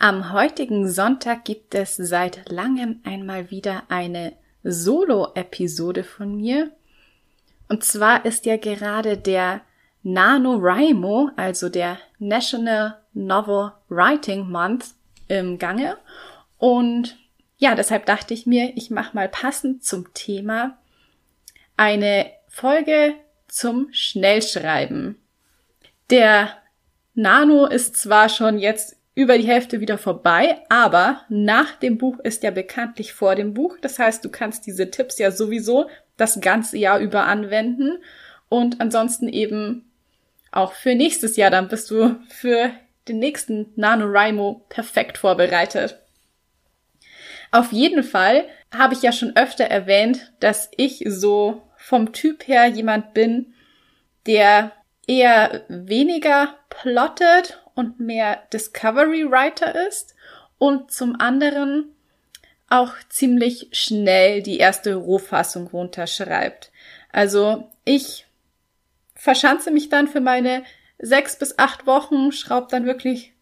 Am heutigen Sonntag gibt es seit langem einmal wieder eine Solo-Episode von mir. Und zwar ist ja gerade der NaNoWriMo, also der National Novel Writing Month, im Gange. Und ja, deshalb dachte ich mir, ich mache mal passend zum Thema eine Folge zum Schnellschreiben. Der Nano ist zwar schon jetzt über die Hälfte wieder vorbei, aber nach dem Buch ist ja bekanntlich vor dem Buch. Das heißt, du kannst diese Tipps ja sowieso das ganze Jahr über anwenden und ansonsten eben auch für nächstes Jahr, dann bist du für den nächsten NaNoWriMo perfekt vorbereitet. Auf jeden Fall habe ich ja schon öfter erwähnt, dass ich so vom Typ her jemand bin, der eher weniger plottet und mehr Discovery Writer ist und zum anderen auch ziemlich schnell die erste Rohfassung runterschreibt. Also ich verschanze mich dann für meine sechs bis acht Wochen, schraube dann wirklich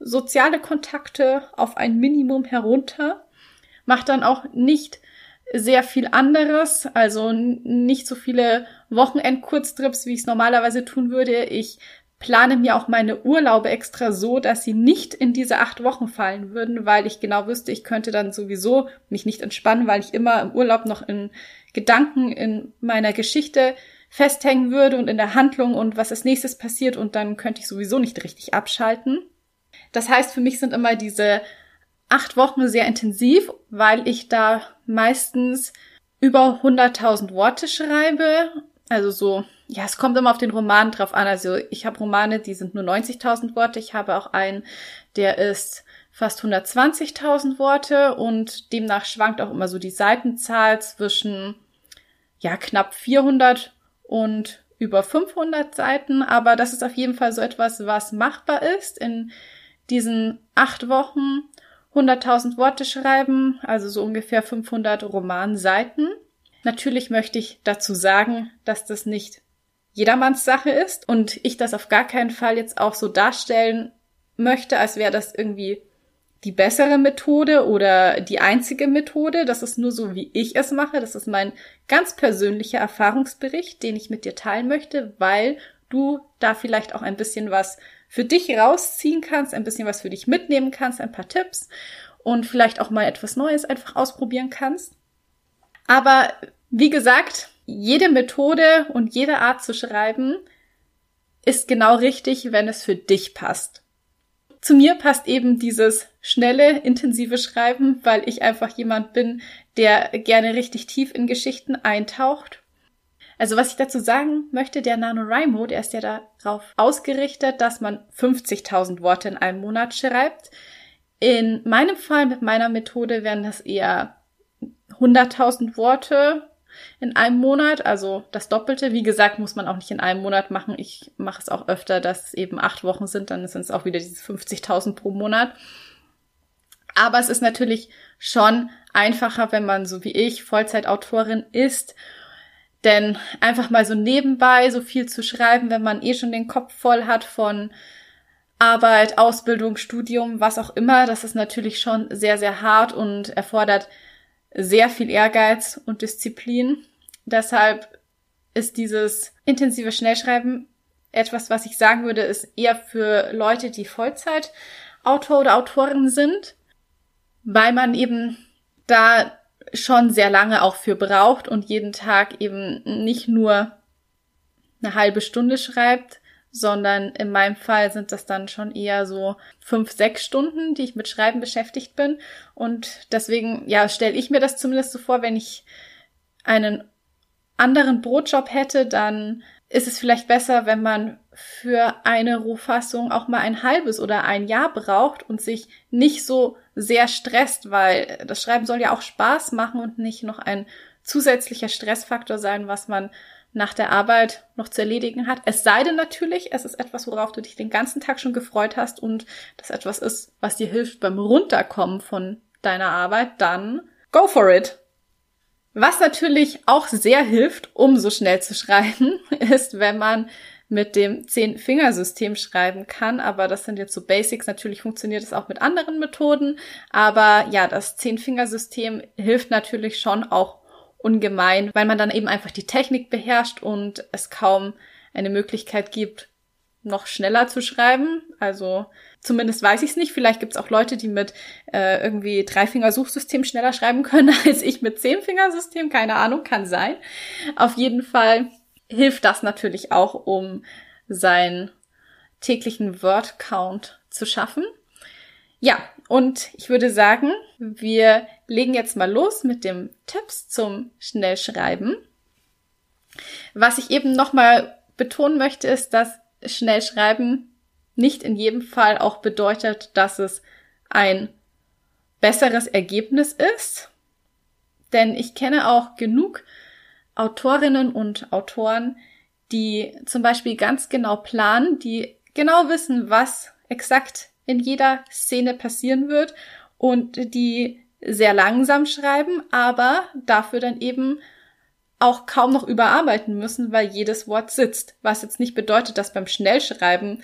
soziale Kontakte auf ein Minimum herunter, mache dann auch nicht sehr viel anderes, also nicht so viele Wochenend-Kurztrips, wie ich es normalerweise tun würde. Ich plane mir auch meine Urlaube extra so, dass sie nicht in diese acht Wochen fallen würden, weil ich genau wüsste, ich könnte dann sowieso mich nicht entspannen, weil ich immer im Urlaub noch in Gedanken in meiner Geschichte festhängen würde und in der Handlung und was als nächstes passiert und dann könnte ich sowieso nicht richtig abschalten. Das heißt, für mich sind immer diese acht Wochen sehr intensiv, weil ich da meistens über 100.000 Worte schreibe. Also so ja, es kommt immer auf den Roman drauf an. Also ich habe Romane, die sind nur 90.000 Worte. Ich habe auch einen, der ist fast 120.000 Worte und demnach schwankt auch immer so die Seitenzahl zwischen ja knapp 400 und über 500 Seiten. Aber das ist auf jeden Fall so etwas, was machbar ist in diesen acht Wochen 100.000 Worte schreiben, also so ungefähr 500 Romanseiten. Natürlich möchte ich dazu sagen, dass das nicht jedermanns Sache ist und ich das auf gar keinen Fall jetzt auch so darstellen möchte, als wäre das irgendwie die bessere Methode oder die einzige Methode. Das ist nur so, wie ich es mache. Das ist mein ganz persönlicher Erfahrungsbericht, den ich mit dir teilen möchte, weil du da vielleicht auch ein bisschen was für dich rausziehen kannst, ein bisschen was für dich mitnehmen kannst, ein paar Tipps und vielleicht auch mal etwas Neues einfach ausprobieren kannst. Aber wie gesagt, jede Methode und jede Art zu schreiben ist genau richtig, wenn es für dich passt. Zu mir passt eben dieses schnelle, intensive Schreiben, weil ich einfach jemand bin, der gerne richtig tief in Geschichten eintaucht. Also was ich dazu sagen möchte, der NaNoWriMo, der ist ja darauf ausgerichtet, dass man 50.000 Worte in einem Monat schreibt. In meinem Fall mit meiner Methode wären das eher 100.000 Worte in einem Monat, also das Doppelte. Wie gesagt, muss man auch nicht in einem Monat machen. Ich mache es auch öfter, dass es eben acht Wochen sind, dann sind es auch wieder diese 50.000 pro Monat. Aber es ist natürlich schon einfacher, wenn man so wie ich Vollzeitautorin ist. Denn einfach mal so nebenbei so viel zu schreiben, wenn man eh schon den Kopf voll hat von Arbeit, Ausbildung, Studium, was auch immer, das ist natürlich schon sehr, sehr hart und erfordert sehr viel Ehrgeiz und Disziplin. Deshalb ist dieses intensive Schnellschreiben etwas, was ich sagen würde, ist eher für Leute, die Vollzeit Autor oder Autorin sind, weil man eben da schon sehr lange auch für braucht und jeden Tag eben nicht nur eine halbe Stunde schreibt, sondern in meinem Fall sind das dann schon eher so fünf, sechs Stunden, die ich mit Schreiben beschäftigt bin. Und deswegen, ja, stelle ich mir das zumindest so vor, wenn ich einen anderen Brotjob hätte, dann ist es vielleicht besser, wenn man für eine Rohfassung auch mal ein halbes oder ein Jahr braucht und sich nicht so sehr stresst, weil das Schreiben soll ja auch Spaß machen und nicht noch ein zusätzlicher Stressfaktor sein, was man nach der Arbeit noch zu erledigen hat. Es sei denn natürlich, es ist etwas, worauf du dich den ganzen Tag schon gefreut hast und das etwas ist, was dir hilft beim Runterkommen von deiner Arbeit, dann go for it. Was natürlich auch sehr hilft, um so schnell zu schreiben, ist, wenn man mit dem Zehn-Fingersystem schreiben kann. Aber das sind jetzt so Basics. Natürlich funktioniert es auch mit anderen Methoden. Aber ja, das Zehn-Fingersystem hilft natürlich schon auch ungemein, weil man dann eben einfach die Technik beherrscht und es kaum eine Möglichkeit gibt, noch schneller zu schreiben. Also zumindest weiß ich es nicht. Vielleicht gibt es auch Leute, die mit äh, irgendwie Dreifinger-Suchsystem schneller schreiben können als ich mit Zehnfingersystem. Keine Ahnung, kann sein. Auf jeden Fall hilft das natürlich auch, um seinen täglichen Word-Count zu schaffen. Ja, und ich würde sagen, wir legen jetzt mal los mit dem Tipps zum Schnellschreiben. Was ich eben nochmal betonen möchte, ist, dass Schnellschreiben nicht in jedem Fall auch bedeutet, dass es ein besseres Ergebnis ist. Denn ich kenne auch genug Autorinnen und Autoren, die zum Beispiel ganz genau planen, die genau wissen, was exakt in jeder Szene passieren wird und die sehr langsam schreiben, aber dafür dann eben auch kaum noch überarbeiten müssen, weil jedes Wort sitzt. Was jetzt nicht bedeutet, dass beim Schnellschreiben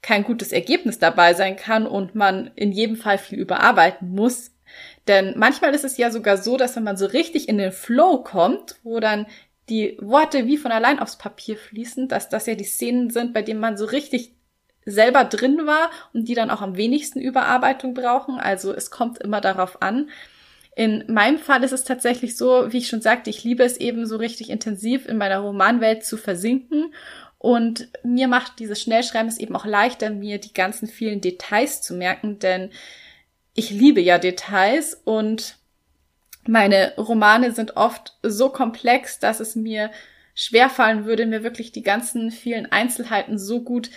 kein gutes Ergebnis dabei sein kann und man in jedem Fall viel überarbeiten muss. Denn manchmal ist es ja sogar so, dass wenn man so richtig in den Flow kommt, wo dann die Worte wie von allein aufs Papier fließen, dass das ja die Szenen sind, bei denen man so richtig selber drin war und die dann auch am wenigsten Überarbeitung brauchen. Also es kommt immer darauf an. In meinem Fall ist es tatsächlich so, wie ich schon sagte, ich liebe es eben so richtig intensiv in meiner Romanwelt zu versinken. Und mir macht dieses Schnellschreiben es eben auch leichter, mir die ganzen vielen Details zu merken, denn ich liebe ja Details und meine Romane sind oft so komplex, dass es mir schwerfallen würde, mir wirklich die ganzen vielen Einzelheiten so gut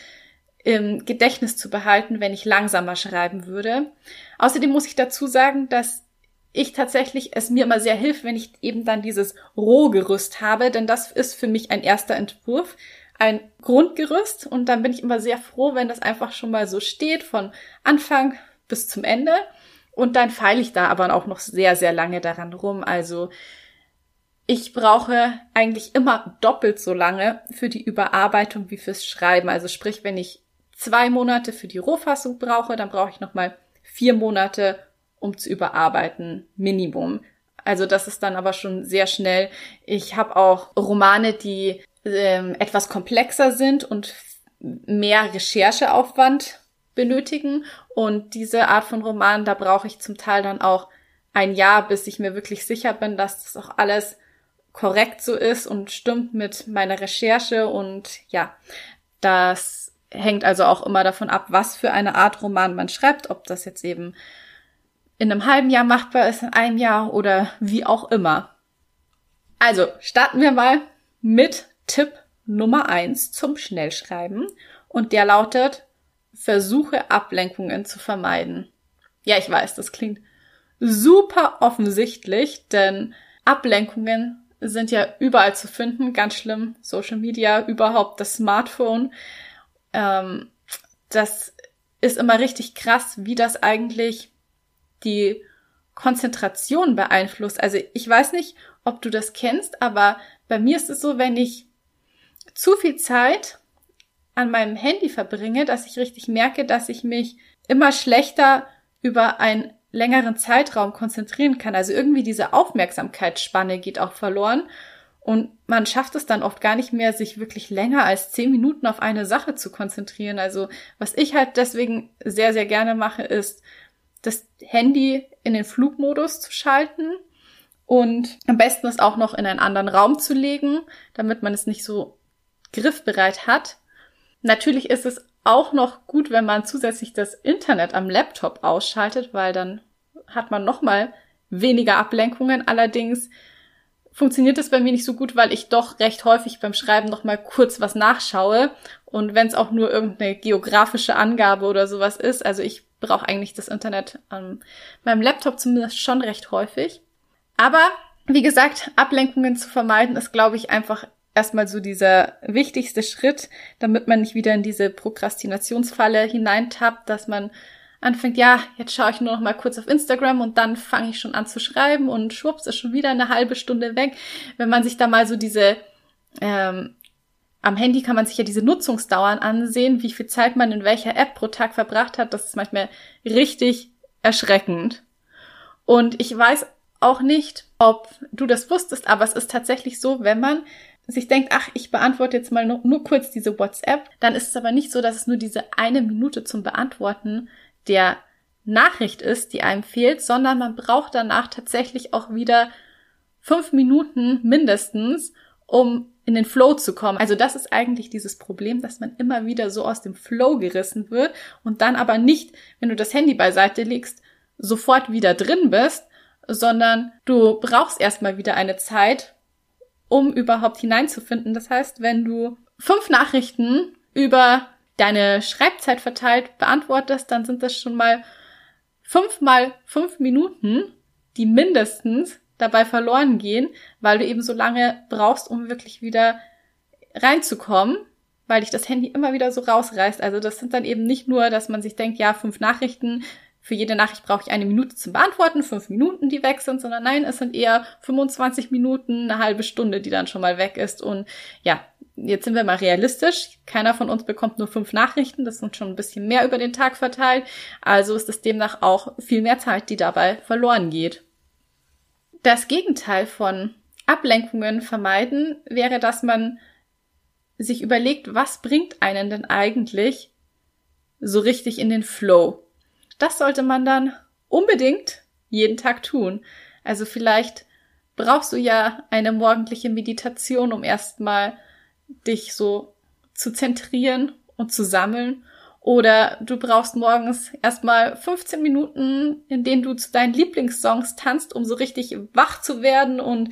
im Gedächtnis zu behalten, wenn ich langsamer schreiben würde. Außerdem muss ich dazu sagen, dass ich tatsächlich es mir immer sehr hilft, wenn ich eben dann dieses Rohgerüst habe, denn das ist für mich ein erster Entwurf, ein Grundgerüst und dann bin ich immer sehr froh, wenn das einfach schon mal so steht von Anfang bis zum Ende und dann feile ich da aber auch noch sehr, sehr lange daran rum. Also ich brauche eigentlich immer doppelt so lange für die Überarbeitung wie fürs Schreiben. Also sprich, wenn ich zwei Monate für die Rohfassung brauche, dann brauche ich nochmal vier Monate, um zu überarbeiten, Minimum. Also das ist dann aber schon sehr schnell. Ich habe auch Romane, die ähm, etwas komplexer sind und mehr Rechercheaufwand benötigen. Und diese Art von Roman, da brauche ich zum Teil dann auch ein Jahr, bis ich mir wirklich sicher bin, dass das auch alles korrekt so ist und stimmt mit meiner Recherche. Und ja, das hängt also auch immer davon ab, was für eine Art Roman man schreibt, ob das jetzt eben in einem halben Jahr machbar ist, in einem Jahr oder wie auch immer. Also starten wir mal mit Tipp Nummer eins zum Schnellschreiben und der lautet, versuche Ablenkungen zu vermeiden. Ja, ich weiß, das klingt super offensichtlich, denn Ablenkungen sind ja überall zu finden, ganz schlimm, Social Media, überhaupt das Smartphone ähm, das ist immer richtig krass, wie das eigentlich die Konzentration beeinflusst. Also ich weiß nicht, ob du das kennst, aber bei mir ist es so, wenn ich zu viel Zeit an meinem Handy verbringe, dass ich richtig merke, dass ich mich immer schlechter über einen längeren Zeitraum konzentrieren kann. Also irgendwie diese Aufmerksamkeitsspanne geht auch verloren und man schafft es dann oft gar nicht mehr, sich wirklich länger als zehn Minuten auf eine Sache zu konzentrieren. Also was ich halt deswegen sehr, sehr gerne mache, ist, das Handy in den Flugmodus zu schalten und am besten es auch noch in einen anderen Raum zu legen, damit man es nicht so griffbereit hat. Natürlich ist es auch noch gut, wenn man zusätzlich das Internet am Laptop ausschaltet, weil dann hat man noch mal weniger Ablenkungen. Allerdings funktioniert das bei mir nicht so gut, weil ich doch recht häufig beim Schreiben noch mal kurz was nachschaue und wenn es auch nur irgendeine geografische Angabe oder sowas ist, also ich brauche eigentlich das Internet an meinem Laptop zumindest schon recht häufig. Aber wie gesagt, Ablenkungen zu vermeiden ist, glaube ich, einfach erstmal so dieser wichtigste Schritt, damit man nicht wieder in diese Prokrastinationsfalle hineintappt, dass man anfängt, ja, jetzt schaue ich nur noch mal kurz auf Instagram und dann fange ich schon an zu schreiben und schwupps ist schon wieder eine halbe Stunde weg. Wenn man sich da mal so diese ähm, am Handy kann man sich ja diese Nutzungsdauern ansehen, wie viel Zeit man in welcher App pro Tag verbracht hat. Das ist manchmal richtig erschreckend. Und ich weiß auch nicht, ob du das wusstest, aber es ist tatsächlich so, wenn man sich denkt, ach, ich beantworte jetzt mal nur, nur kurz diese WhatsApp, dann ist es aber nicht so, dass es nur diese eine Minute zum Beantworten der Nachricht ist, die einem fehlt, sondern man braucht danach tatsächlich auch wieder fünf Minuten mindestens, um in den Flow zu kommen. Also das ist eigentlich dieses Problem, dass man immer wieder so aus dem Flow gerissen wird und dann aber nicht, wenn du das Handy beiseite legst, sofort wieder drin bist, sondern du brauchst erstmal wieder eine Zeit, um überhaupt hineinzufinden. Das heißt, wenn du fünf Nachrichten über deine Schreibzeit verteilt beantwortest, dann sind das schon mal fünf mal fünf Minuten, die mindestens dabei verloren gehen, weil du eben so lange brauchst, um wirklich wieder reinzukommen, weil dich das Handy immer wieder so rausreißt. Also das sind dann eben nicht nur, dass man sich denkt, ja, fünf Nachrichten, für jede Nachricht brauche ich eine Minute zum Beantworten, fünf Minuten, die weg sind, sondern nein, es sind eher 25 Minuten, eine halbe Stunde, die dann schon mal weg ist. Und ja, jetzt sind wir mal realistisch. Keiner von uns bekommt nur fünf Nachrichten. Das sind schon ein bisschen mehr über den Tag verteilt. Also ist es demnach auch viel mehr Zeit, die dabei verloren geht. Das Gegenteil von Ablenkungen vermeiden wäre, dass man sich überlegt, was bringt einen denn eigentlich so richtig in den Flow? Das sollte man dann unbedingt jeden Tag tun. Also vielleicht brauchst du ja eine morgendliche Meditation, um erstmal dich so zu zentrieren und zu sammeln. Oder du brauchst morgens erstmal 15 Minuten, in denen du zu deinen Lieblingssongs tanzt, um so richtig wach zu werden und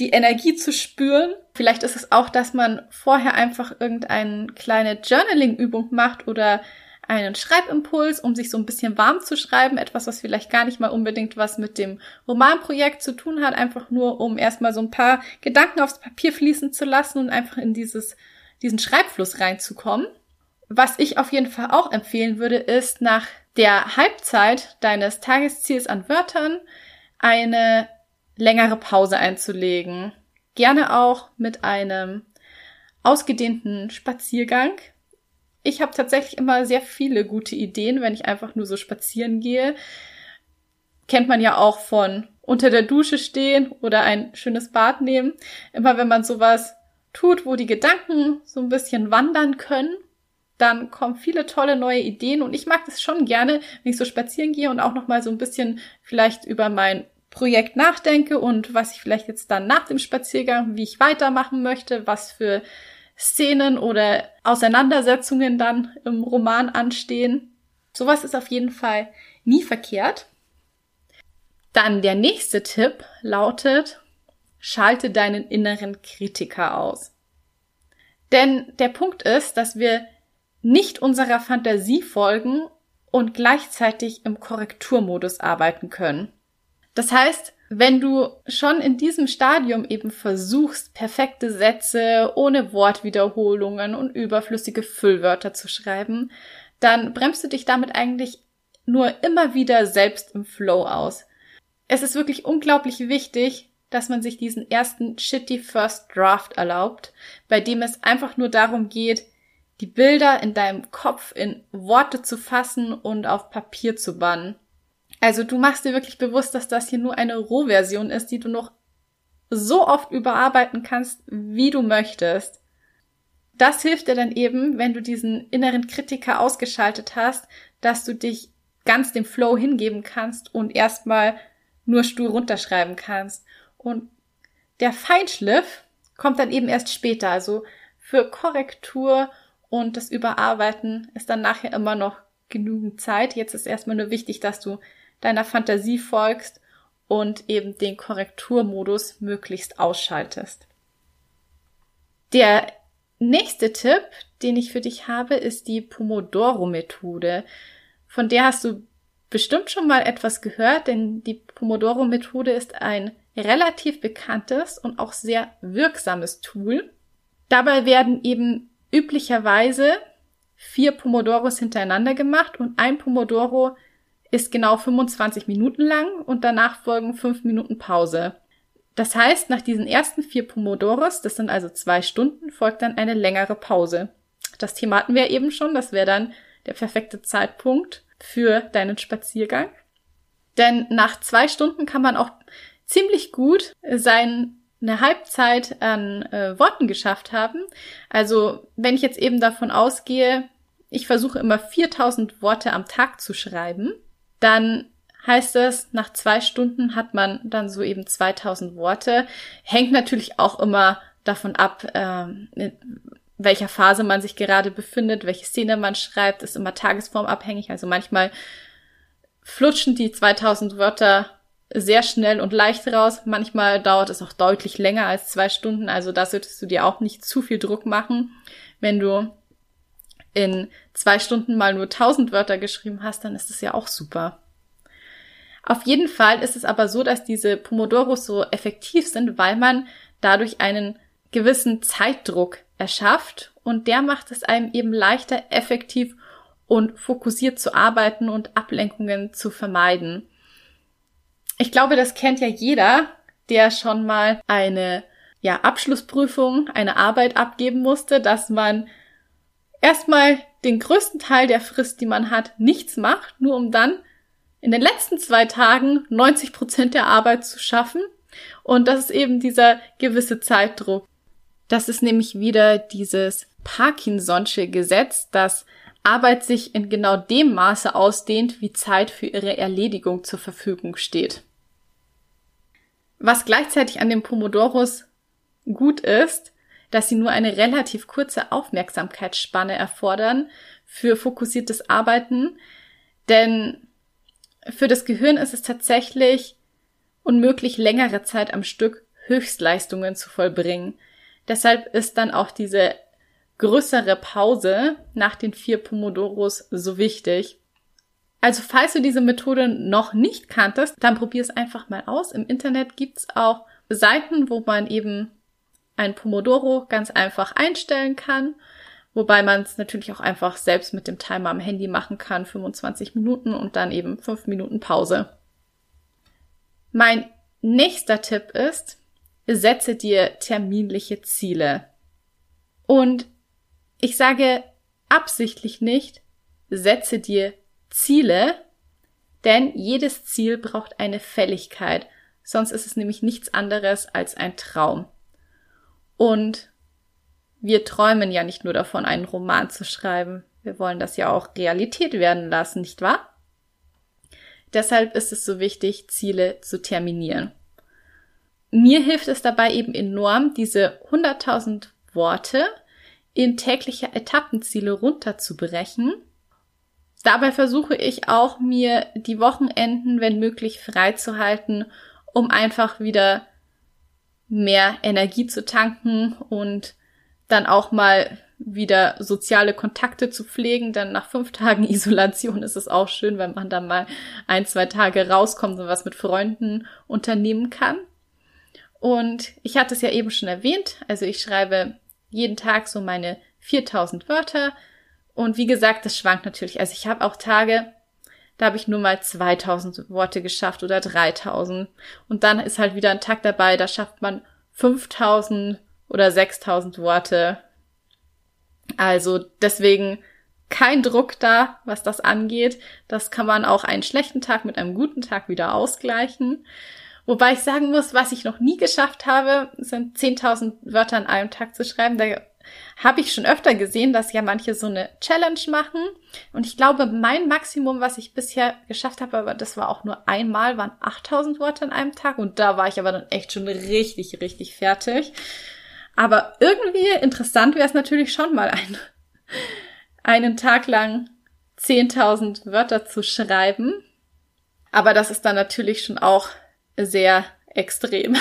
die Energie zu spüren. Vielleicht ist es auch, dass man vorher einfach irgendeine kleine Journaling-Übung macht oder einen Schreibimpuls, um sich so ein bisschen warm zu schreiben. Etwas, was vielleicht gar nicht mal unbedingt was mit dem Romanprojekt zu tun hat. Einfach nur, um erstmal so ein paar Gedanken aufs Papier fließen zu lassen und einfach in dieses, diesen Schreibfluss reinzukommen. Was ich auf jeden Fall auch empfehlen würde, ist nach der Halbzeit deines Tagesziels an Wörtern eine längere Pause einzulegen. Gerne auch mit einem ausgedehnten Spaziergang. Ich habe tatsächlich immer sehr viele gute Ideen, wenn ich einfach nur so spazieren gehe. Kennt man ja auch von unter der Dusche stehen oder ein schönes Bad nehmen. Immer wenn man sowas tut, wo die Gedanken so ein bisschen wandern können dann kommen viele tolle neue Ideen und ich mag das schon gerne, wenn ich so spazieren gehe und auch noch mal so ein bisschen vielleicht über mein Projekt nachdenke und was ich vielleicht jetzt dann nach dem Spaziergang, wie ich weitermachen möchte, was für Szenen oder Auseinandersetzungen dann im Roman anstehen. Sowas ist auf jeden Fall nie verkehrt. Dann der nächste Tipp lautet, schalte deinen inneren Kritiker aus. Denn der Punkt ist, dass wir nicht unserer Fantasie folgen und gleichzeitig im Korrekturmodus arbeiten können. Das heißt, wenn du schon in diesem Stadium eben versuchst, perfekte Sätze ohne Wortwiederholungen und überflüssige Füllwörter zu schreiben, dann bremst du dich damit eigentlich nur immer wieder selbst im Flow aus. Es ist wirklich unglaublich wichtig, dass man sich diesen ersten shitty First Draft erlaubt, bei dem es einfach nur darum geht, die Bilder in deinem Kopf in Worte zu fassen und auf Papier zu bannen. Also du machst dir wirklich bewusst, dass das hier nur eine Rohversion ist, die du noch so oft überarbeiten kannst, wie du möchtest. Das hilft dir dann eben, wenn du diesen inneren Kritiker ausgeschaltet hast, dass du dich ganz dem Flow hingeben kannst und erstmal nur stur runterschreiben kannst. Und der Feinschliff kommt dann eben erst später. Also für Korrektur und das Überarbeiten ist dann nachher immer noch genügend Zeit. Jetzt ist erstmal nur wichtig, dass du deiner Fantasie folgst und eben den Korrekturmodus möglichst ausschaltest. Der nächste Tipp, den ich für dich habe, ist die Pomodoro-Methode. Von der hast du bestimmt schon mal etwas gehört, denn die Pomodoro-Methode ist ein relativ bekanntes und auch sehr wirksames Tool. Dabei werden eben üblicherweise vier Pomodoros hintereinander gemacht und ein Pomodoro ist genau 25 Minuten lang und danach folgen fünf Minuten Pause. Das heißt, nach diesen ersten vier Pomodoros, das sind also zwei Stunden, folgt dann eine längere Pause. Das Thema hatten wir eben schon, das wäre dann der perfekte Zeitpunkt für deinen Spaziergang. Denn nach zwei Stunden kann man auch ziemlich gut seine Halbzeit an äh, Worten geschafft haben. Also wenn ich jetzt eben davon ausgehe, ich versuche immer 4000 Worte am Tag zu schreiben, dann heißt es, nach zwei Stunden hat man dann so eben 2000 Worte. Hängt natürlich auch immer davon ab, äh, in welcher Phase man sich gerade befindet, welche Szene man schreibt, ist immer tagesformabhängig. Also manchmal flutschen die 2000 Wörter sehr schnell und leicht raus. Manchmal dauert es auch deutlich länger als zwei Stunden. Also da solltest du dir auch nicht zu viel Druck machen. Wenn du in zwei Stunden mal nur 1000 Wörter geschrieben hast, dann ist das ja auch super. Auf jeden Fall ist es aber so, dass diese Pomodoros so effektiv sind, weil man dadurch einen gewissen Zeitdruck erschafft und der macht es einem eben leichter, effektiv und fokussiert zu arbeiten und Ablenkungen zu vermeiden. Ich glaube, das kennt ja jeder, der schon mal eine ja, Abschlussprüfung, eine Arbeit abgeben musste, dass man erstmal den größten Teil der Frist, die man hat, nichts macht, nur um dann in den letzten zwei Tagen 90 Prozent der Arbeit zu schaffen. Und das ist eben dieser gewisse Zeitdruck. Das ist nämlich wieder dieses Parkinson'sche Gesetz, dass Arbeit sich in genau dem Maße ausdehnt, wie Zeit für ihre Erledigung zur Verfügung steht. Was gleichzeitig an den Pomodoros gut ist, dass sie nur eine relativ kurze Aufmerksamkeitsspanne erfordern für fokussiertes Arbeiten, denn für das Gehirn ist es tatsächlich unmöglich, längere Zeit am Stück Höchstleistungen zu vollbringen. Deshalb ist dann auch diese größere Pause nach den vier Pomodoros so wichtig. Also falls du diese Methode noch nicht kanntest, dann probier es einfach mal aus. Im Internet gibt's auch Seiten, wo man eben ein Pomodoro ganz einfach einstellen kann, wobei man es natürlich auch einfach selbst mit dem Timer am Handy machen kann, 25 Minuten und dann eben 5 Minuten Pause. Mein nächster Tipp ist, setze dir terminliche Ziele. Und ich sage absichtlich nicht, setze dir Ziele, denn jedes Ziel braucht eine Fälligkeit, sonst ist es nämlich nichts anderes als ein Traum. Und wir träumen ja nicht nur davon, einen Roman zu schreiben. Wir wollen das ja auch Realität werden lassen, nicht wahr? Deshalb ist es so wichtig, Ziele zu terminieren. Mir hilft es dabei eben enorm, diese 100.000 Worte in tägliche Etappenziele runterzubrechen. Dabei versuche ich auch, mir die Wochenenden, wenn möglich, freizuhalten, um einfach wieder mehr Energie zu tanken und dann auch mal wieder soziale Kontakte zu pflegen. Denn nach fünf Tagen Isolation ist es auch schön, wenn man dann mal ein, zwei Tage rauskommt und was mit Freunden unternehmen kann. Und ich hatte es ja eben schon erwähnt. Also ich schreibe jeden Tag so meine 4000 Wörter. Und wie gesagt, das schwankt natürlich. Also ich habe auch Tage, da habe ich nur mal 2000 Worte geschafft oder 3000. Und dann ist halt wieder ein Tag dabei, da schafft man 5000 oder 6000 Worte. Also deswegen kein Druck da, was das angeht. Das kann man auch einen schlechten Tag mit einem guten Tag wieder ausgleichen. Wobei ich sagen muss, was ich noch nie geschafft habe, sind 10.000 Wörter an einem Tag zu schreiben. Da habe ich schon öfter gesehen, dass ja manche so eine Challenge machen. Und ich glaube, mein Maximum, was ich bisher geschafft habe, aber das war auch nur einmal, waren 8000 Worte an einem Tag. Und da war ich aber dann echt schon richtig, richtig fertig. Aber irgendwie interessant wäre es natürlich schon mal ein, einen Tag lang 10.000 Wörter zu schreiben. Aber das ist dann natürlich schon auch sehr extrem.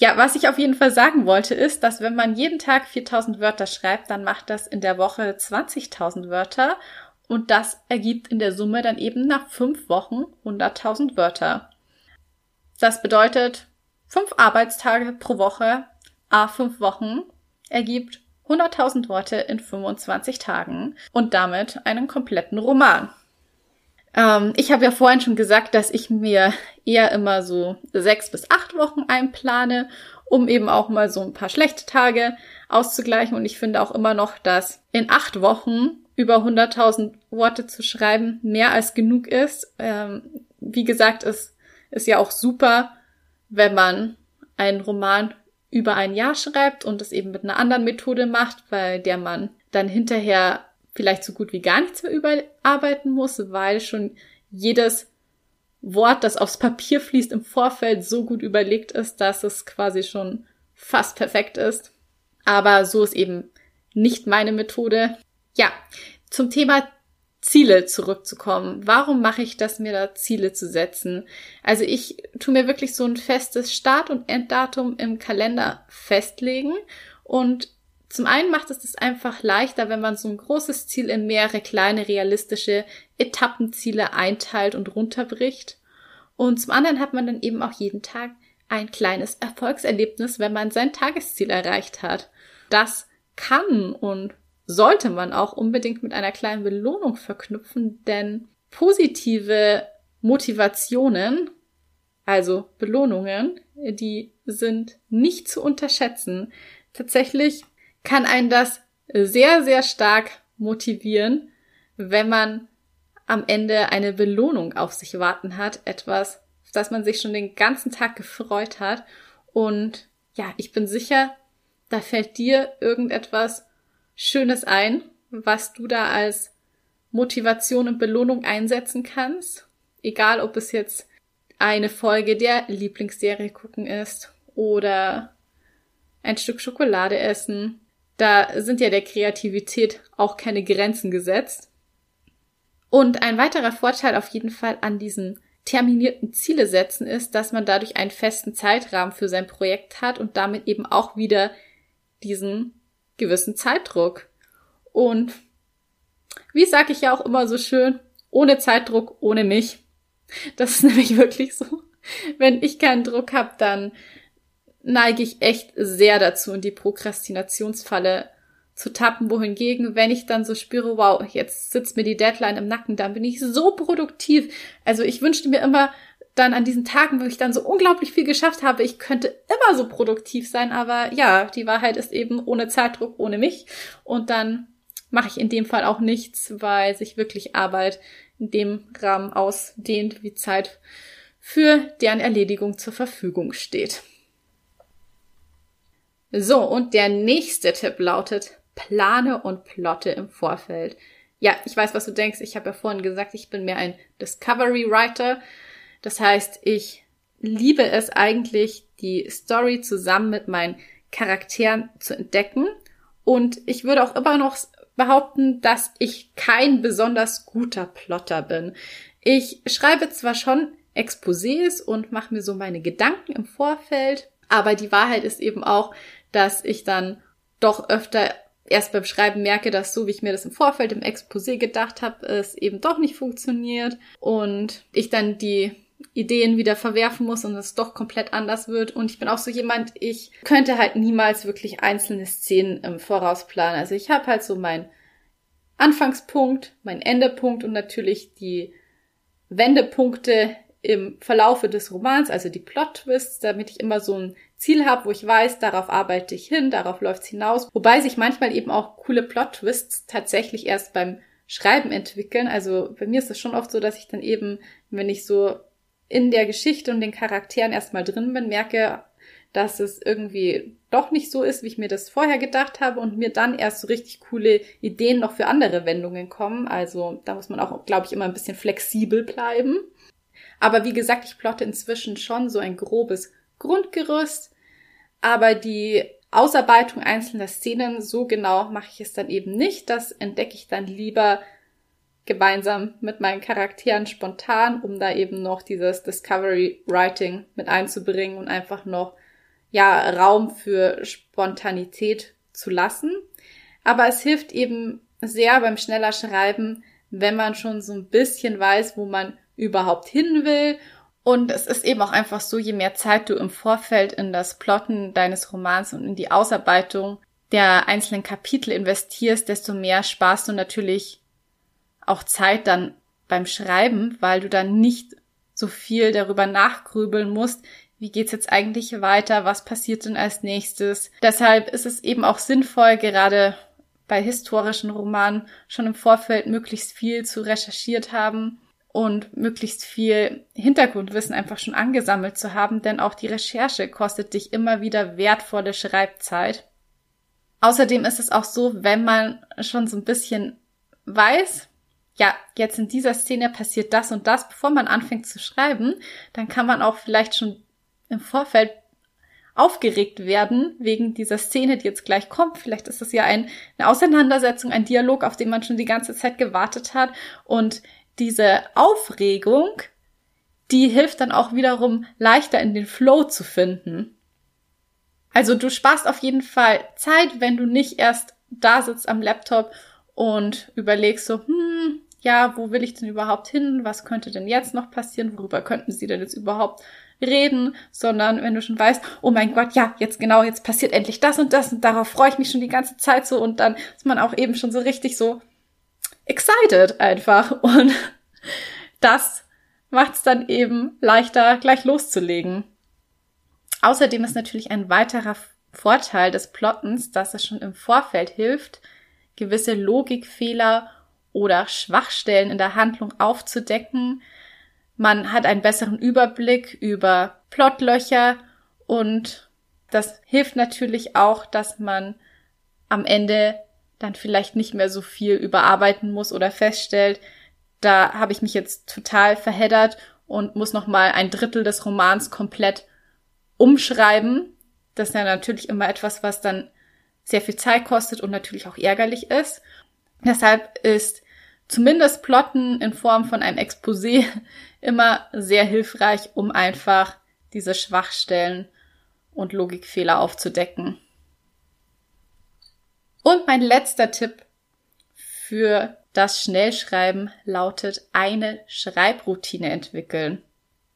Ja, was ich auf jeden Fall sagen wollte, ist, dass wenn man jeden Tag 4000 Wörter schreibt, dann macht das in der Woche 20.000 Wörter und das ergibt in der Summe dann eben nach fünf Wochen 100.000 Wörter. Das bedeutet, fünf Arbeitstage pro Woche, a fünf Wochen, ergibt 100.000 Worte in 25 Tagen und damit einen kompletten Roman. Ähm, ich habe ja vorhin schon gesagt, dass ich mir eher immer so sechs bis acht Wochen einplane, um eben auch mal so ein paar schlechte Tage auszugleichen. Und ich finde auch immer noch, dass in acht Wochen über 100.000 Worte zu schreiben mehr als genug ist. Ähm, wie gesagt, es ist ja auch super, wenn man einen Roman über ein Jahr schreibt und es eben mit einer anderen Methode macht, bei der man dann hinterher vielleicht so gut wie gar nichts mehr überarbeiten muss, weil schon jedes Wort, das aufs Papier fließt, im Vorfeld so gut überlegt ist, dass es quasi schon fast perfekt ist. Aber so ist eben nicht meine Methode. Ja, zum Thema Ziele zurückzukommen. Warum mache ich das, mir da Ziele zu setzen? Also ich tue mir wirklich so ein festes Start- und Enddatum im Kalender festlegen und zum einen macht es das einfach leichter, wenn man so ein großes Ziel in mehrere kleine realistische Etappenziele einteilt und runterbricht. Und zum anderen hat man dann eben auch jeden Tag ein kleines Erfolgserlebnis, wenn man sein Tagesziel erreicht hat. Das kann und sollte man auch unbedingt mit einer kleinen Belohnung verknüpfen, denn positive Motivationen, also Belohnungen, die sind nicht zu unterschätzen. Tatsächlich kann einen das sehr, sehr stark motivieren, wenn man am Ende eine Belohnung auf sich warten hat, etwas, auf das man sich schon den ganzen Tag gefreut hat. Und ja, ich bin sicher, da fällt dir irgendetwas Schönes ein, was du da als Motivation und Belohnung einsetzen kannst. Egal, ob es jetzt eine Folge der Lieblingsserie gucken ist oder ein Stück Schokolade essen da sind ja der Kreativität auch keine Grenzen gesetzt. Und ein weiterer Vorteil auf jeden Fall an diesen terminierten Ziele setzen ist, dass man dadurch einen festen Zeitrahmen für sein Projekt hat und damit eben auch wieder diesen gewissen Zeitdruck. Und wie sage ich ja auch immer so schön, ohne Zeitdruck, ohne mich. Das ist nämlich wirklich so. Wenn ich keinen Druck habe, dann neige ich echt sehr dazu, in die Prokrastinationsfalle zu tappen, wohingegen, wenn ich dann so spüre, wow, jetzt sitzt mir die Deadline im Nacken, dann bin ich so produktiv. Also ich wünschte mir immer dann an diesen Tagen, wo ich dann so unglaublich viel geschafft habe, ich könnte immer so produktiv sein, aber ja, die Wahrheit ist eben ohne Zeitdruck, ohne mich. Und dann mache ich in dem Fall auch nichts, weil sich wirklich Arbeit in dem Rahmen ausdehnt, wie Zeit für deren Erledigung zur Verfügung steht. So, und der nächste Tipp lautet, plane und plotte im Vorfeld. Ja, ich weiß, was du denkst. Ich habe ja vorhin gesagt, ich bin mehr ein Discovery Writer. Das heißt, ich liebe es eigentlich, die Story zusammen mit meinen Charakteren zu entdecken. Und ich würde auch immer noch behaupten, dass ich kein besonders guter Plotter bin. Ich schreibe zwar schon Exposés und mache mir so meine Gedanken im Vorfeld, aber die Wahrheit ist eben auch, dass ich dann doch öfter erst beim Schreiben merke, dass so wie ich mir das im Vorfeld im Exposé gedacht habe, es eben doch nicht funktioniert und ich dann die Ideen wieder verwerfen muss und es doch komplett anders wird. Und ich bin auch so jemand, ich könnte halt niemals wirklich einzelne Szenen im Voraus planen. Also ich habe halt so meinen Anfangspunkt, meinen Endepunkt und natürlich die Wendepunkte im Verlaufe des Romans, also die Plot-Twists, damit ich immer so ein Ziel habe, wo ich weiß, darauf arbeite ich hin, darauf läuft's hinaus. Wobei sich manchmal eben auch coole Plot-Twists tatsächlich erst beim Schreiben entwickeln. Also bei mir ist es schon oft so, dass ich dann eben, wenn ich so in der Geschichte und den Charakteren erstmal drin bin, merke, dass es irgendwie doch nicht so ist, wie ich mir das vorher gedacht habe und mir dann erst so richtig coole Ideen noch für andere Wendungen kommen. Also da muss man auch, glaube ich, immer ein bisschen flexibel bleiben. Aber wie gesagt, ich plotte inzwischen schon so ein grobes Grundgerüst, aber die Ausarbeitung einzelner Szenen, so genau mache ich es dann eben nicht. Das entdecke ich dann lieber gemeinsam mit meinen Charakteren spontan, um da eben noch dieses Discovery Writing mit einzubringen und einfach noch ja Raum für Spontanität zu lassen. Aber es hilft eben sehr beim schneller Schreiben, wenn man schon so ein bisschen weiß, wo man überhaupt hin will. Und es ist eben auch einfach so, je mehr Zeit du im Vorfeld in das Plotten deines Romans und in die Ausarbeitung der einzelnen Kapitel investierst, desto mehr sparst du natürlich auch Zeit dann beim Schreiben, weil du dann nicht so viel darüber nachgrübeln musst, wie geht's jetzt eigentlich weiter, was passiert denn als nächstes. Deshalb ist es eben auch sinnvoll, gerade bei historischen Romanen schon im Vorfeld möglichst viel zu recherchiert haben und möglichst viel Hintergrundwissen einfach schon angesammelt zu haben, denn auch die Recherche kostet dich immer wieder wertvolle Schreibzeit. Außerdem ist es auch so, wenn man schon so ein bisschen weiß, ja, jetzt in dieser Szene passiert das und das, bevor man anfängt zu schreiben, dann kann man auch vielleicht schon im Vorfeld aufgeregt werden wegen dieser Szene, die jetzt gleich kommt. Vielleicht ist es ja ein, eine Auseinandersetzung, ein Dialog, auf den man schon die ganze Zeit gewartet hat. Und diese Aufregung, die hilft dann auch wiederum leichter in den Flow zu finden. Also du sparst auf jeden Fall Zeit, wenn du nicht erst da sitzt am Laptop und überlegst so, hm, ja, wo will ich denn überhaupt hin? Was könnte denn jetzt noch passieren? Worüber könnten sie denn jetzt überhaupt reden? Sondern wenn du schon weißt, oh mein Gott, ja, jetzt genau, jetzt passiert endlich das und das und darauf freue ich mich schon die ganze Zeit so und dann ist man auch eben schon so richtig so excited einfach und das macht es dann eben leichter, gleich loszulegen. Außerdem ist natürlich ein weiterer Vorteil des Plottens, dass es schon im Vorfeld hilft, gewisse Logikfehler oder Schwachstellen in der Handlung aufzudecken. Man hat einen besseren Überblick über Plotlöcher und das hilft natürlich auch, dass man am Ende dann vielleicht nicht mehr so viel überarbeiten muss oder feststellt, da habe ich mich jetzt total verheddert und muss noch mal ein Drittel des Romans komplett umschreiben. Das ist ja natürlich immer etwas, was dann sehr viel Zeit kostet und natürlich auch ärgerlich ist. Deshalb ist zumindest Plotten in Form von einem Exposé immer sehr hilfreich, um einfach diese Schwachstellen und Logikfehler aufzudecken. Und mein letzter Tipp für das Schnellschreiben lautet eine Schreibroutine entwickeln.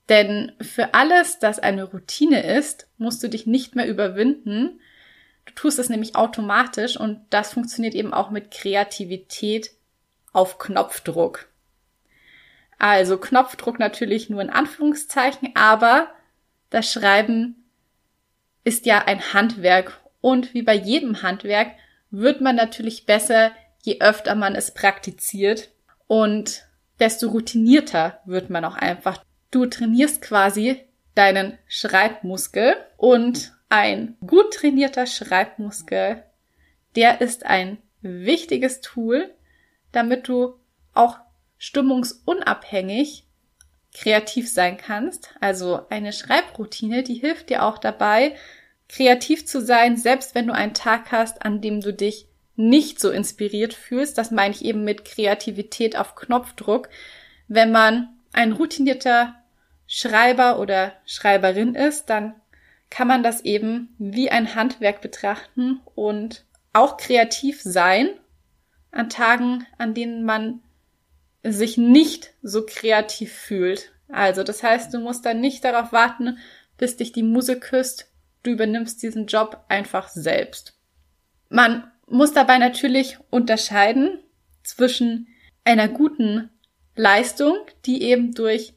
Denn für alles, das eine Routine ist, musst du dich nicht mehr überwinden. Du tust es nämlich automatisch und das funktioniert eben auch mit Kreativität auf Knopfdruck. Also Knopfdruck natürlich nur in Anführungszeichen, aber das Schreiben ist ja ein Handwerk und wie bei jedem Handwerk wird man natürlich besser, je öfter man es praktiziert und desto routinierter wird man auch einfach. Du trainierst quasi deinen Schreibmuskel und ein gut trainierter Schreibmuskel, der ist ein wichtiges Tool, damit du auch stimmungsunabhängig kreativ sein kannst. Also eine Schreibroutine, die hilft dir auch dabei, kreativ zu sein, selbst wenn du einen Tag hast, an dem du dich nicht so inspiriert fühlst. Das meine ich eben mit Kreativität auf Knopfdruck. Wenn man ein routinierter Schreiber oder Schreiberin ist, dann kann man das eben wie ein Handwerk betrachten und auch kreativ sein an Tagen, an denen man sich nicht so kreativ fühlt. Also das heißt, du musst dann nicht darauf warten, bis dich die Muse küsst. Du übernimmst diesen Job einfach selbst. Man muss dabei natürlich unterscheiden zwischen einer guten Leistung, die eben durch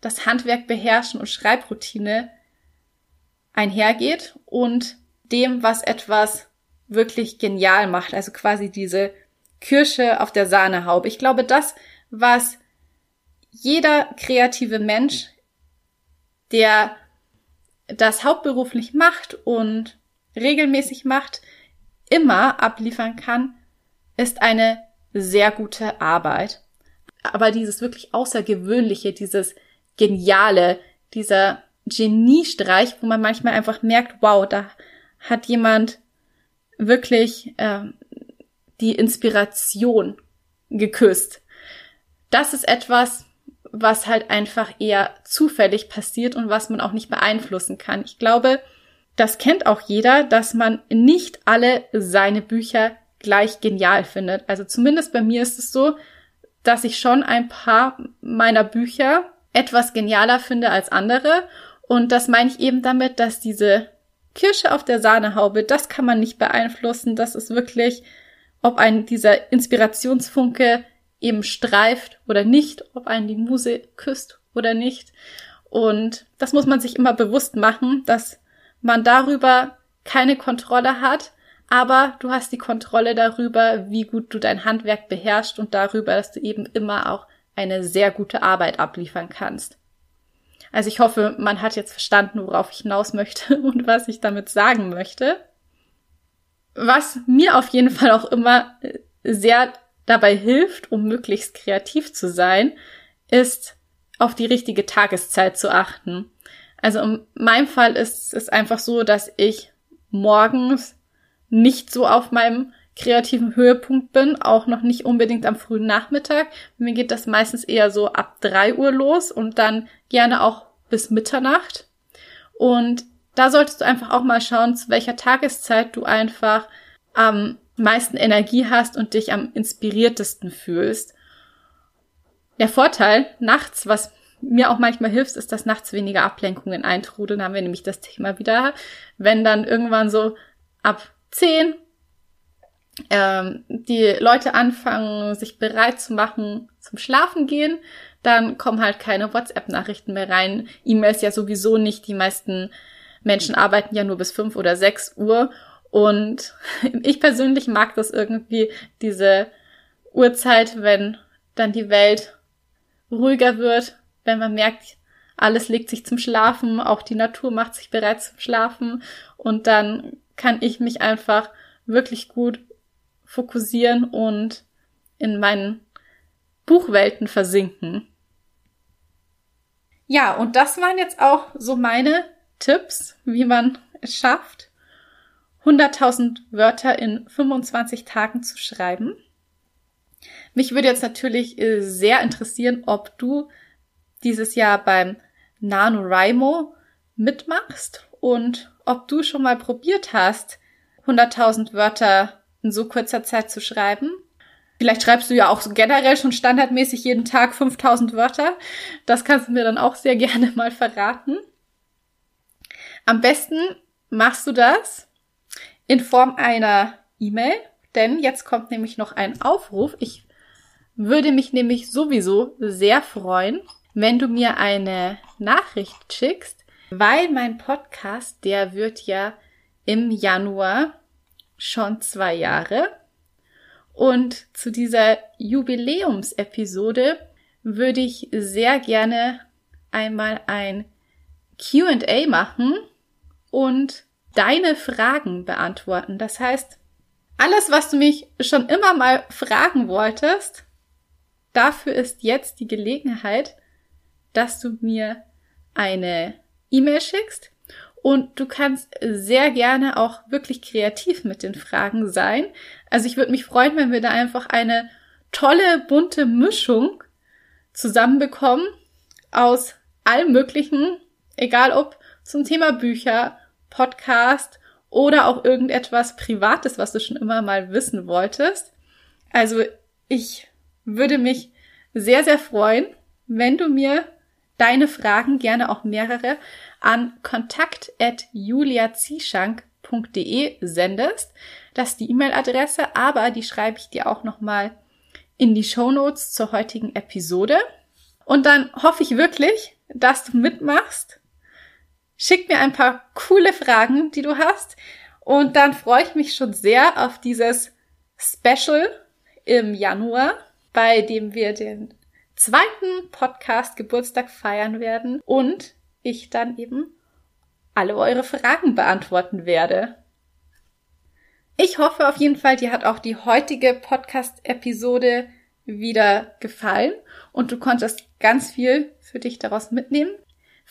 das Handwerk beherrschen und Schreibroutine einhergeht und dem, was etwas wirklich genial macht, also quasi diese Kirsche auf der Sahnehaube. Ich glaube, das, was jeder kreative Mensch, der das hauptberuflich macht und regelmäßig macht, immer abliefern kann, ist eine sehr gute Arbeit. Aber dieses wirklich Außergewöhnliche, dieses Geniale, dieser Geniestreich, wo man manchmal einfach merkt, wow, da hat jemand wirklich äh, die Inspiration geküsst. das ist etwas, was halt einfach eher zufällig passiert und was man auch nicht beeinflussen kann. Ich glaube, das kennt auch jeder, dass man nicht alle seine Bücher gleich genial findet. Also zumindest bei mir ist es so, dass ich schon ein paar meiner Bücher etwas genialer finde als andere. Und das meine ich eben damit, dass diese Kirsche auf der Sahnehaube, das kann man nicht beeinflussen. Das ist wirklich, ob ein dieser Inspirationsfunke eben streift oder nicht, ob einen die Muse küsst oder nicht. Und das muss man sich immer bewusst machen, dass man darüber keine Kontrolle hat, aber du hast die Kontrolle darüber, wie gut du dein Handwerk beherrschst und darüber, dass du eben immer auch eine sehr gute Arbeit abliefern kannst. Also ich hoffe, man hat jetzt verstanden, worauf ich hinaus möchte und was ich damit sagen möchte. Was mir auf jeden Fall auch immer sehr dabei hilft, um möglichst kreativ zu sein, ist auf die richtige Tageszeit zu achten. Also in meinem Fall ist es einfach so, dass ich morgens nicht so auf meinem kreativen Höhepunkt bin, auch noch nicht unbedingt am frühen Nachmittag. Mir geht das meistens eher so ab drei Uhr los und dann gerne auch bis Mitternacht. Und da solltest du einfach auch mal schauen, zu welcher Tageszeit du einfach am meisten Energie hast und dich am inspiriertesten fühlst. Der Vorteil nachts, was mir auch manchmal hilft, ist, dass nachts weniger Ablenkungen eintrudeln. Haben wir nämlich das Thema wieder. Wenn dann irgendwann so ab zehn ähm, die Leute anfangen, sich bereit zu machen zum Schlafen gehen, dann kommen halt keine WhatsApp-Nachrichten mehr rein. E-Mails ja sowieso nicht. Die meisten Menschen arbeiten ja nur bis fünf oder sechs Uhr. Und ich persönlich mag das irgendwie, diese Uhrzeit, wenn dann die Welt ruhiger wird, wenn man merkt, alles legt sich zum Schlafen, auch die Natur macht sich bereit zum Schlafen und dann kann ich mich einfach wirklich gut fokussieren und in meinen Buchwelten versinken. Ja, und das waren jetzt auch so meine Tipps, wie man es schafft, 100.000 Wörter in 25 Tagen zu schreiben. Mich würde jetzt natürlich äh, sehr interessieren, ob du dieses Jahr beim NaNoWriMo mitmachst und ob du schon mal probiert hast, 100.000 Wörter in so kurzer Zeit zu schreiben. Vielleicht schreibst du ja auch generell schon standardmäßig jeden Tag 5000 Wörter. Das kannst du mir dann auch sehr gerne mal verraten. Am besten machst du das in Form einer E-Mail, denn jetzt kommt nämlich noch ein Aufruf. Ich würde mich nämlich sowieso sehr freuen, wenn du mir eine Nachricht schickst, weil mein Podcast, der wird ja im Januar schon zwei Jahre. Und zu dieser Jubiläumsepisode würde ich sehr gerne einmal ein QA machen und deine Fragen beantworten. Das heißt, alles, was du mich schon immer mal fragen wolltest, dafür ist jetzt die Gelegenheit, dass du mir eine E-Mail schickst und du kannst sehr gerne auch wirklich kreativ mit den Fragen sein. Also ich würde mich freuen, wenn wir da einfach eine tolle, bunte Mischung zusammenbekommen aus allem Möglichen, egal ob zum Thema Bücher, Podcast oder auch irgendetwas Privates, was du schon immer mal wissen wolltest. Also ich würde mich sehr, sehr freuen, wenn du mir deine Fragen, gerne auch mehrere, an kontakt.juliazieschank.de sendest. Das ist die E-Mail-Adresse, aber die schreibe ich dir auch nochmal in die Show Notes zur heutigen Episode. Und dann hoffe ich wirklich, dass du mitmachst. Schick mir ein paar coole Fragen, die du hast. Und dann freue ich mich schon sehr auf dieses Special im Januar, bei dem wir den zweiten Podcast Geburtstag feiern werden und ich dann eben alle eure Fragen beantworten werde. Ich hoffe auf jeden Fall, dir hat auch die heutige Podcast-Episode wieder gefallen und du konntest ganz viel für dich daraus mitnehmen.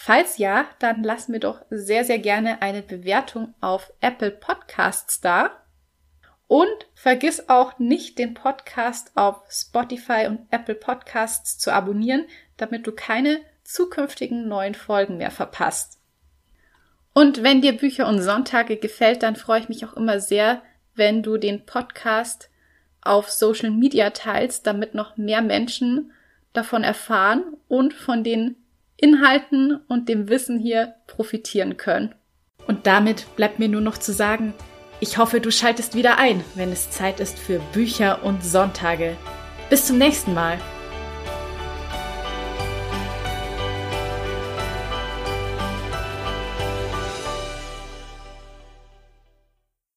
Falls ja, dann lass mir doch sehr, sehr gerne eine Bewertung auf Apple Podcasts da. Und vergiss auch nicht, den Podcast auf Spotify und Apple Podcasts zu abonnieren, damit du keine zukünftigen neuen Folgen mehr verpasst. Und wenn dir Bücher und Sonntage gefällt, dann freue ich mich auch immer sehr, wenn du den Podcast auf Social Media teilst, damit noch mehr Menschen davon erfahren und von den Inhalten und dem Wissen hier profitieren können. Und damit bleibt mir nur noch zu sagen, ich hoffe, du schaltest wieder ein, wenn es Zeit ist für Bücher und Sonntage. Bis zum nächsten Mal.